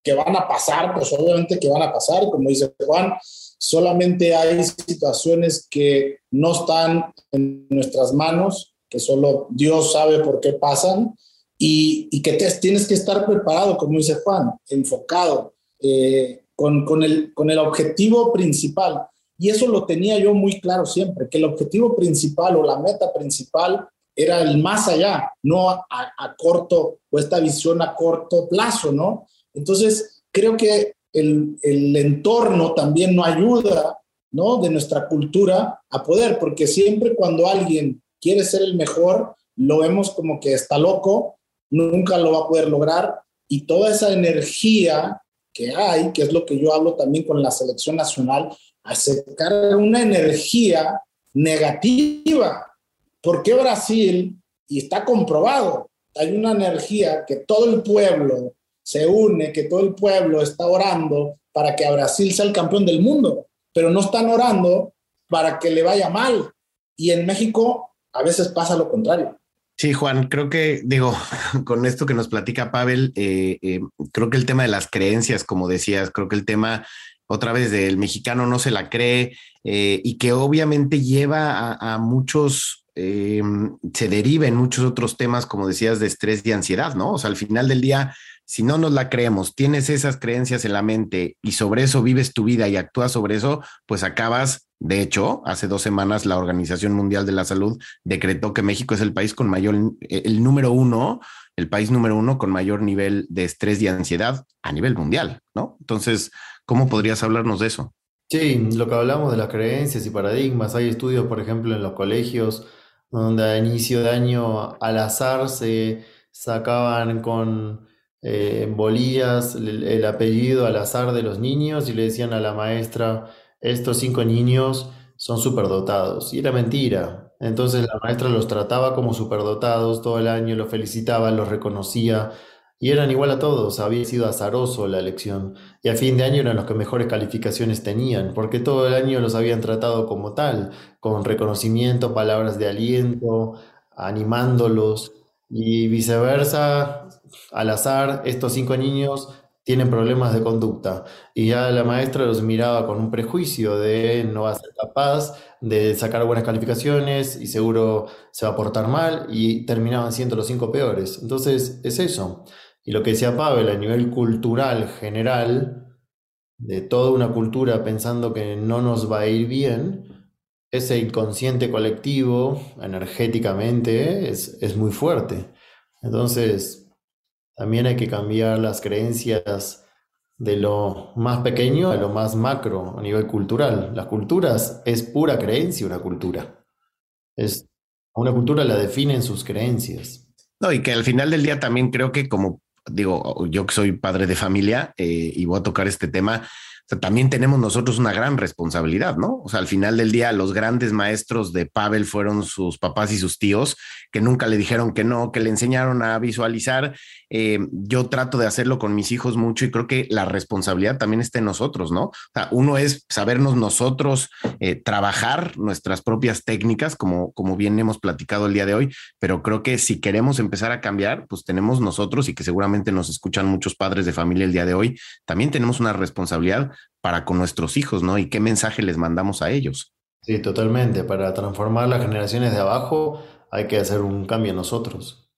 que van a pasar, pues obviamente que van a pasar, como dice Juan, solamente hay situaciones que no están en nuestras manos, que solo Dios sabe por qué pasan, y, que tienes que estar preparado, como dice Juan, enfocado, eh, con, con, el, con el objetivo principal. Y eso lo tenía yo muy claro siempre, que el objetivo principal o la meta principal era el más allá, no a, corto o esta visión a corto plazo, ¿no? Entonces, creo que el, el entorno también no ayuda, ¿no? De nuestra cultura a poder, porque siempre cuando alguien quiere ser el mejor, lo vemos como que está loco, nunca lo va a poder lograr y toda esa energía que hay, que es lo que yo hablo también con la selección nacional, acercar una energía negativa. ¿Por qué Brasil? Y está comprobado, hay una energía que todo el pueblo se une, que todo el pueblo está orando para que a Brasil sea el campeón del mundo, pero no están orando para que le vaya mal. Y en México a veces pasa lo contrario. Sí, Juan, creo que, digo, con esto que nos platica Pavel, eh, eh, creo que el tema de las creencias, como decías, creo que el tema otra vez del mexicano no se la cree eh, y que obviamente lleva a, a muchos, se deriva en muchos otros temas, como decías, de estrés y ansiedad, ¿no? O sea, al final del día, si no nos la creemos, tienes esas creencias en la mente y sobre eso vives tu vida y actúas sobre eso, pues acabas de hecho, hace dos semanas la Organización Mundial de la Salud decretó que México es el país con mayor, el número uno, el país número uno con mayor nivel de estrés y ansiedad a nivel mundial, ¿no? Entonces, ¿cómo podrías hablarnos de eso? Sí, lo que hablamos de las creencias y paradigmas, hay estudios, por ejemplo, en los colegios, donde a inicio de año al azar se sacaban con eh, bolías el, el apellido al azar de los niños y le decían a la maestra, estos cinco niños son superdotados. Y era mentira. Entonces la maestra los trataba como superdotados todo el año, los felicitaba, los reconocía y eran igual a todos. Había sido azaroso la elección. Y a fin de año eran los que mejores calificaciones tenían, porque todo el año los habían tratado como tal, con reconocimiento, palabras de aliento, animándolos. Y viceversa, al azar, estos cinco niños tienen problemas de conducta. Y ya la maestra los miraba con un prejuicio de no va a ser capaz de sacar buenas calificaciones y seguro se va a portar mal y terminaban siendo los cinco peores. Entonces es eso. Y lo que decía Pavel a nivel cultural general, de toda una cultura pensando que no nos va a ir bien, ese inconsciente colectivo energéticamente es, es muy fuerte. Entonces, también hay que cambiar las creencias de lo más pequeño a lo más macro a nivel cultural. Las culturas es pura creencia una cultura. Es, una cultura la definen sus creencias. No, y que al final del día también creo que como digo, yo que soy padre de familia eh, y voy a tocar este tema, sea, también tenemos nosotros una gran responsabilidad, ¿no? O sea, al final del día, los grandes maestros de Pavel fueron sus papás y sus tíos, que nunca le dijeron que no, que le enseñaron a visualizar. Eh, yo trato de hacerlo con mis hijos mucho y creo que la responsabilidad también está en nosotros, ¿no? O sea, uno es sabernos nosotros eh, trabajar nuestras propias técnicas, como, como bien hemos platicado el día de hoy, pero creo que si queremos empezar a cambiar, pues tenemos nosotros y que seguramente nos escuchan muchos padres de familia el día de hoy, también tenemos una responsabilidad para con nuestros hijos, ¿no? Y qué mensaje les mandamos a ellos. Sí, totalmente. Para transformar las generaciones de abajo hay que hacer un cambio nosotros.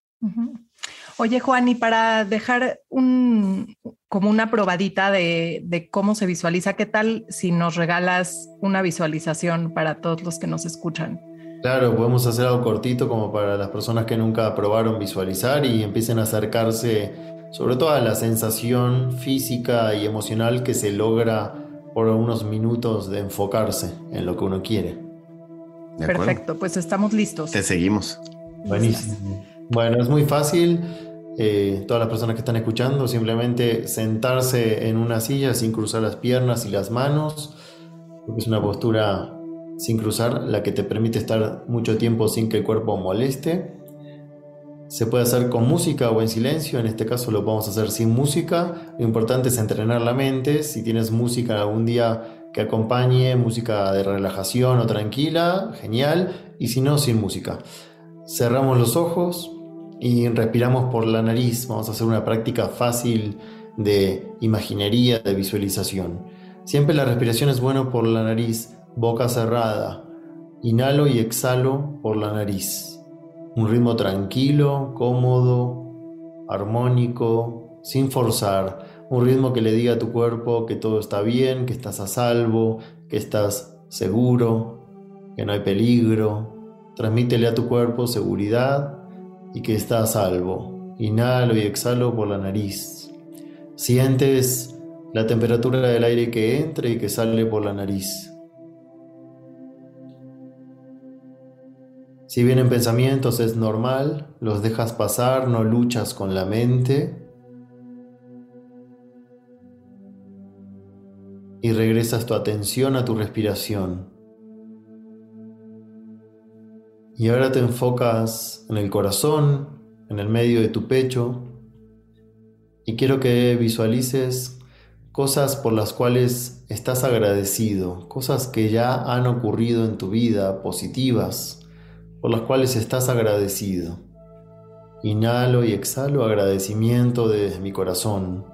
Oye, Juan, y para dejar un, como una probadita de, de, cómo se visualiza, ¿qué tal si nos regalas una visualización para todos los que nos escuchan? Claro, podemos hacer algo cortito como para las personas que nunca probaron visualizar y empiecen a acercarse sobre todo a la sensación física y emocional que se logra por unos minutos de enfocarse en lo que uno quiere. Perfecto, pues estamos listos. Te seguimos. Buenísimo. Bueno, es muy fácil. Eh, todas las personas que están escuchando, simplemente sentarse en una silla sin cruzar las piernas y las manos, porque es una postura sin cruzar la que te permite estar mucho tiempo sin que el cuerpo moleste. Se puede hacer con música o en silencio, en este caso lo podemos hacer sin música. Lo importante es entrenar la mente. Si tienes música algún día que acompañe, música de relajación o tranquila, genial. Y si no, sin música. Cerramos los ojos y respiramos por la nariz. Vamos a hacer una práctica fácil de imaginería, de visualización. Siempre la respiración es bueno por la nariz, boca cerrada. Inhalo y exhalo por la nariz. Un ritmo tranquilo, cómodo, armónico, sin forzar. Un ritmo que le diga a tu cuerpo que todo está bien, que estás a salvo, que estás seguro, que no hay peligro. Transmítele a tu cuerpo seguridad y que está a salvo. Inhalo y exhalo por la nariz. Sientes la temperatura del aire que entra y que sale por la nariz. Si vienen pensamientos es normal, los dejas pasar, no luchas con la mente. Y regresas tu atención a tu respiración. Y ahora te enfocas en el corazón, en el medio de tu pecho. Y quiero que visualices cosas por las cuales estás agradecido, cosas que ya han ocurrido en tu vida, positivas por las cuales estás agradecido. Inhalo y exhalo agradecimiento desde mi corazón.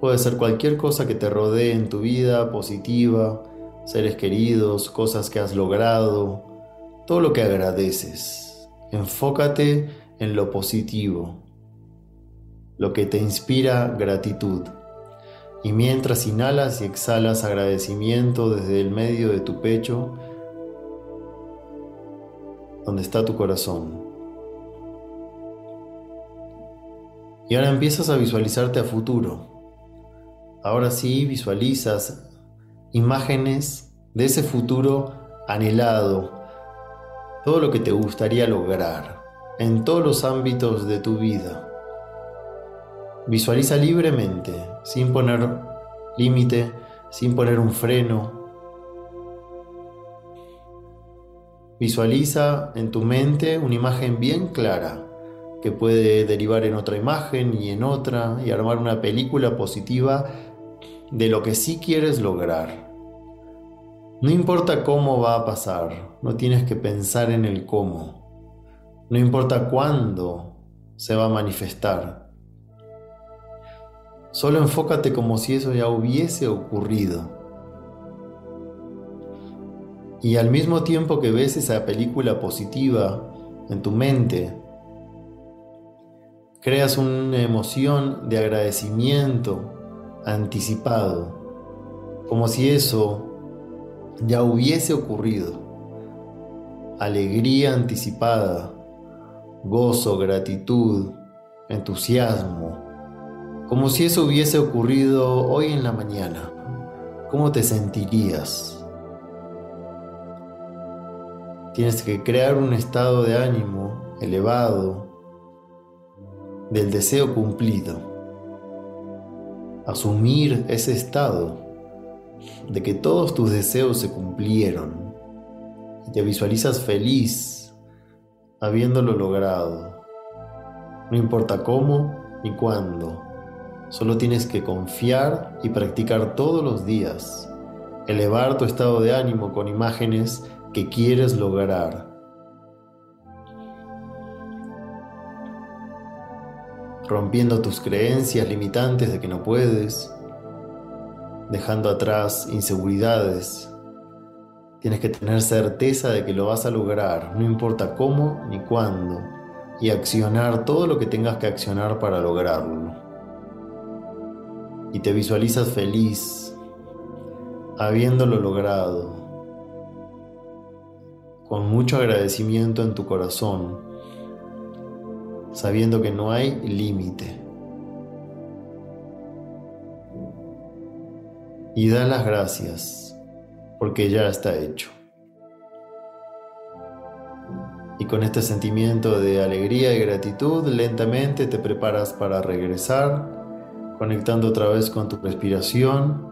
Puede ser cualquier cosa que te rodee en tu vida positiva, seres queridos, cosas que has logrado, todo lo que agradeces. Enfócate en lo positivo, lo que te inspira gratitud. Y mientras inhalas y exhalas agradecimiento desde el medio de tu pecho, donde está tu corazón. Y ahora empiezas a visualizarte a futuro. Ahora sí visualizas imágenes de ese futuro anhelado, todo lo que te gustaría lograr en todos los ámbitos de tu vida. Visualiza libremente, sin poner límite, sin poner un freno. Visualiza en tu mente una imagen bien clara que puede derivar en otra imagen y en otra y armar una película positiva de lo que sí quieres lograr. No importa cómo va a pasar, no tienes que pensar en el cómo. No importa cuándo se va a manifestar. Solo enfócate como si eso ya hubiese ocurrido. Y al mismo tiempo que ves esa película positiva en tu mente, creas una emoción de agradecimiento anticipado, como si eso ya hubiese ocurrido. Alegría anticipada, gozo, gratitud, entusiasmo, como si eso hubiese ocurrido hoy en la mañana. ¿Cómo te sentirías? Tienes que crear un estado de ánimo elevado del deseo cumplido. asumir ese estado de que todos tus deseos se cumplieron y te visualizas feliz habiéndolo logrado. No importa cómo ni cuándo, solo tienes que confiar y practicar todos los días, elevar tu estado de ánimo con imágenes que quieres lograr. rompiendo tus creencias limitantes de que no puedes, dejando atrás inseguridades. Tienes que tener certeza de que lo vas a lograr, no importa cómo ni cuándo, y accionar todo lo que tengas que accionar para lograrlo. Y te visualizas feliz, habiéndolo logrado, con mucho agradecimiento en tu corazón, sabiendo que no hay límite. y da las gracias, porque ya está hecho. Y con este sentimiento de alegría y gratitud, lentamente te preparas para regresar, conectando otra vez con tu respiración,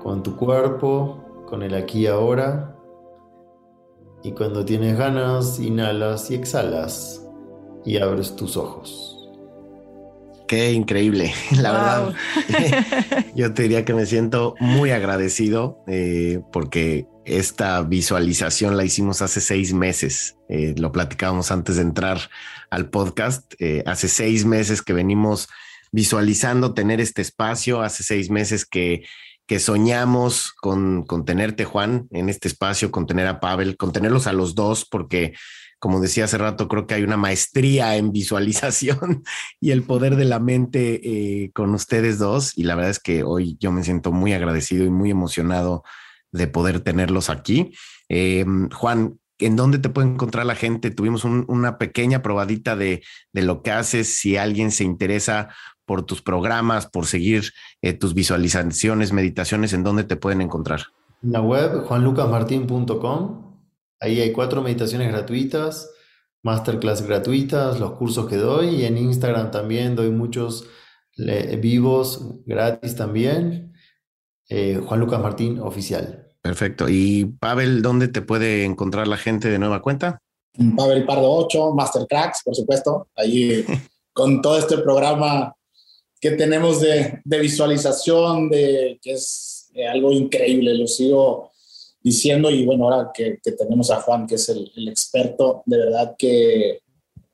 con tu cuerpo, con el aquí y ahora. Y cuando tienes ganas, inhalas y exhalas y abres tus ojos. Qué increíble, la verdad. Yo te diría que me siento muy agradecido eh, porque esta visualización la hicimos hace seis meses. Eh, lo platicábamos antes de entrar al podcast. Eh, hace seis meses que venimos visualizando tener este espacio. Hace seis meses que, que soñamos con, con tenerte, Juan, en este espacio, con tener a Pavel, con tenerlos a los dos, porque como decía hace rato, creo que hay una maestría en visualización y el poder de la mente eh, con ustedes dos. Y la verdad es que hoy yo me siento muy agradecido y muy emocionado de poder tenerlos aquí. Eh, Juan, ¿en dónde te puede encontrar la gente? Tuvimos una pequeña probadita de, lo que haces. Si alguien se interesa por tus programas, por seguir eh, tus visualizaciones, meditaciones, ¿en dónde te pueden encontrar? En la web juanlucasmartin.com Ahí hay cuatro meditaciones gratuitas, masterclass gratuitas, los cursos que doy y en Instagram también doy muchos vivos gratis también. Eh, Juan Lucas Martín Oficial. Perfecto. Y Pavel, ¿dónde te puede encontrar la gente de nueva cuenta? Pavel Pardo 8, Mastercracks, por supuesto. Ahí con todo este programa que tenemos de, visualización, de que es eh, algo increíble. Lo sigo diciendo, y bueno, ahora que, tenemos a Juan, que es el, experto, de verdad que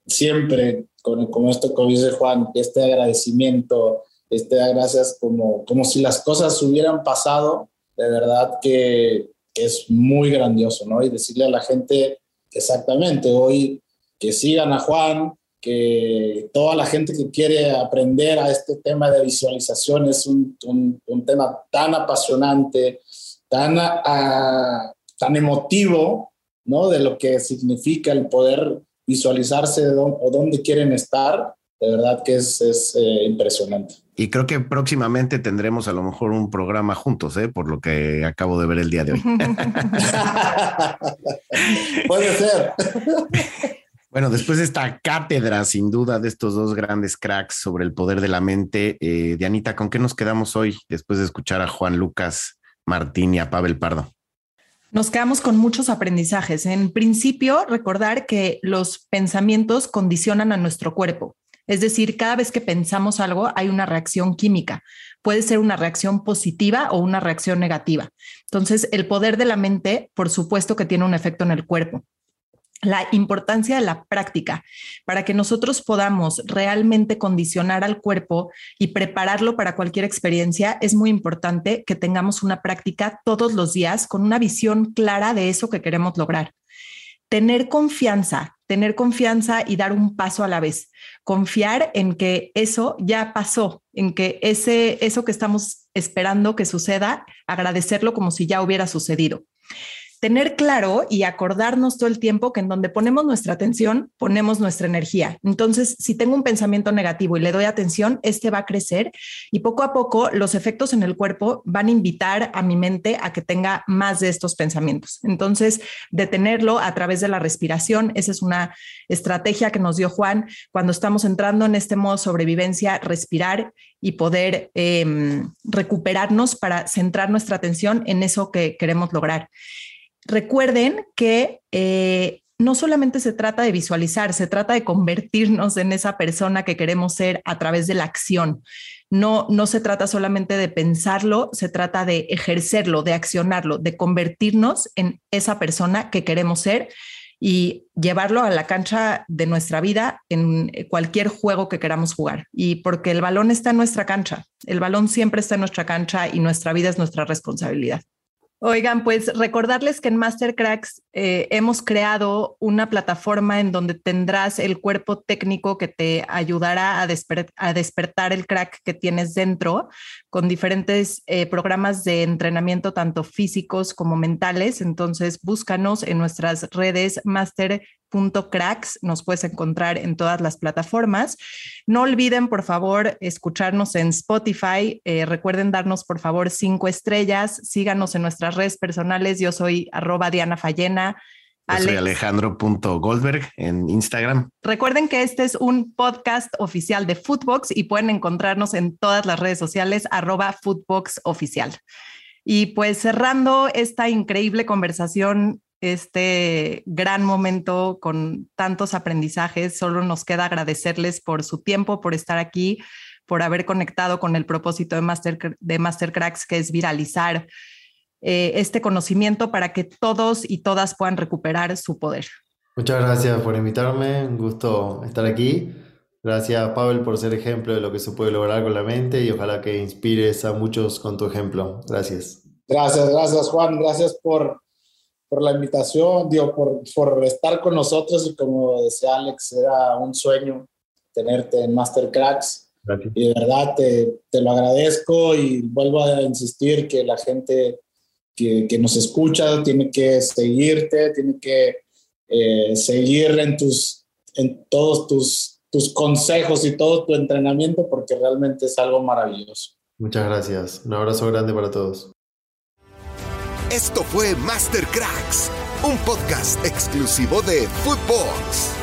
siempre, con, como esto como dice Juan, este agradecimiento, este gracias como, como si las cosas hubieran pasado, de verdad que, es muy grandioso, ¿no? Y decirle a la gente exactamente hoy que sigan a Juan, que toda la gente que quiere aprender a este tema de visualización es un, un, un tema tan apasionante, tan, ah, tan emotivo, ¿no? De lo que significa el poder visualizarse o dónde quieren estar, de verdad que es, es eh, impresionante. Y creo que próximamente tendremos a lo mejor un programa juntos, ¿eh? por lo que acabo de ver el día de hoy. Puede ser. Bueno, después de esta cátedra, sin duda, de estos dos grandes cracks sobre el poder de la mente, eh, Dianita, ¿con qué nos quedamos hoy después de escuchar a Juan Lucas Martín y a Pavel Pardo? Nos quedamos con muchos aprendizajes. En principio, recordar que los pensamientos condicionan a nuestro cuerpo. Es decir, cada vez que pensamos algo hay una reacción química. Puede ser una reacción positiva o una reacción negativa. Entonces, el poder de la mente, por supuesto que tiene un efecto en el cuerpo la importancia de la práctica para que nosotros podamos realmente condicionar al cuerpo y prepararlo para cualquier experiencia, es muy importante que tengamos una práctica todos los días con una visión clara de eso que queremos lograr. Tener confianza, tener confianza y dar un paso a la vez. Confiar en que eso ya pasó, en que ese, eso que estamos esperando que suceda, agradecerlo como si ya hubiera sucedido tener claro y acordarnos todo el tiempo que en donde ponemos nuestra atención, ponemos nuestra energía. Entonces, si tengo un pensamiento negativo y le doy atención, este va a crecer y poco a poco los efectos en el cuerpo van a invitar a mi mente a que tenga más de estos pensamientos. Entonces, detenerlo a través de la respiración, esa es una estrategia que nos dio Juan cuando estamos entrando en este modo sobrevivencia, respirar y poder em, recuperarnos para centrar nuestra atención en eso que queremos lograr. Recuerden que eh, no solamente se trata de visualizar, se trata de convertirnos en esa persona que queremos ser a través de la acción. No, no se trata solamente de pensarlo, se trata de ejercerlo, de accionarlo, de convertirnos en esa persona que queremos ser y llevarlo a la cancha de nuestra vida en cualquier juego que queramos jugar. Y porque el balón está en nuestra cancha, el balón siempre está en nuestra cancha y nuestra vida es nuestra responsabilidad. Oigan, pues recordarles que en Mastercracks eh, hemos creado una plataforma en donde tendrás el cuerpo técnico que te ayudará a, despertar el crack que tienes dentro con diferentes eh, programas de entrenamiento, tanto físicos como mentales. Entonces, búscanos en nuestras redes Master cracks, nos puedes encontrar en todas las plataformas. No olviden, por favor, escucharnos en Spotify. Eh, recuerden darnos, por favor, cinco estrellas. Síganos en nuestras redes personales. Yo soy arroba Diana Fallena. Yo soy Alejandro.goldberg en Instagram. Recuerden que este es un podcast oficial de Footbox y pueden encontrarnos en todas las redes sociales, arroba Footbox Oficial. Y pues cerrando esta increíble conversación este gran momento con tantos aprendizajes. Solo nos queda agradecerles por su tiempo, por estar aquí, por haber conectado con el propósito de, Master, de Mastercracks, que es viralizar eh, este conocimiento para que todos y todas puedan recuperar su poder. Muchas gracias por invitarme, un gusto estar aquí. Gracias, Pavel, por ser ejemplo de lo que se puede lograr con la mente y ojalá que inspires a muchos con tu ejemplo. Gracias. Gracias, gracias, Juan. Gracias por por la invitación, digo, por, por estar con nosotros y como decía Alex, era un sueño tenerte en Mastercracks. Gracias. Y de verdad te, te, lo agradezco y vuelvo a insistir que la gente que, que nos escucha tiene que seguirte, tiene que eh, seguir en, tus, en todos tus, tus consejos y todo tu entrenamiento porque realmente es algo maravilloso. Muchas gracias. Un abrazo grande para todos. Esto fue Master Cracks, un podcast exclusivo de Footbox.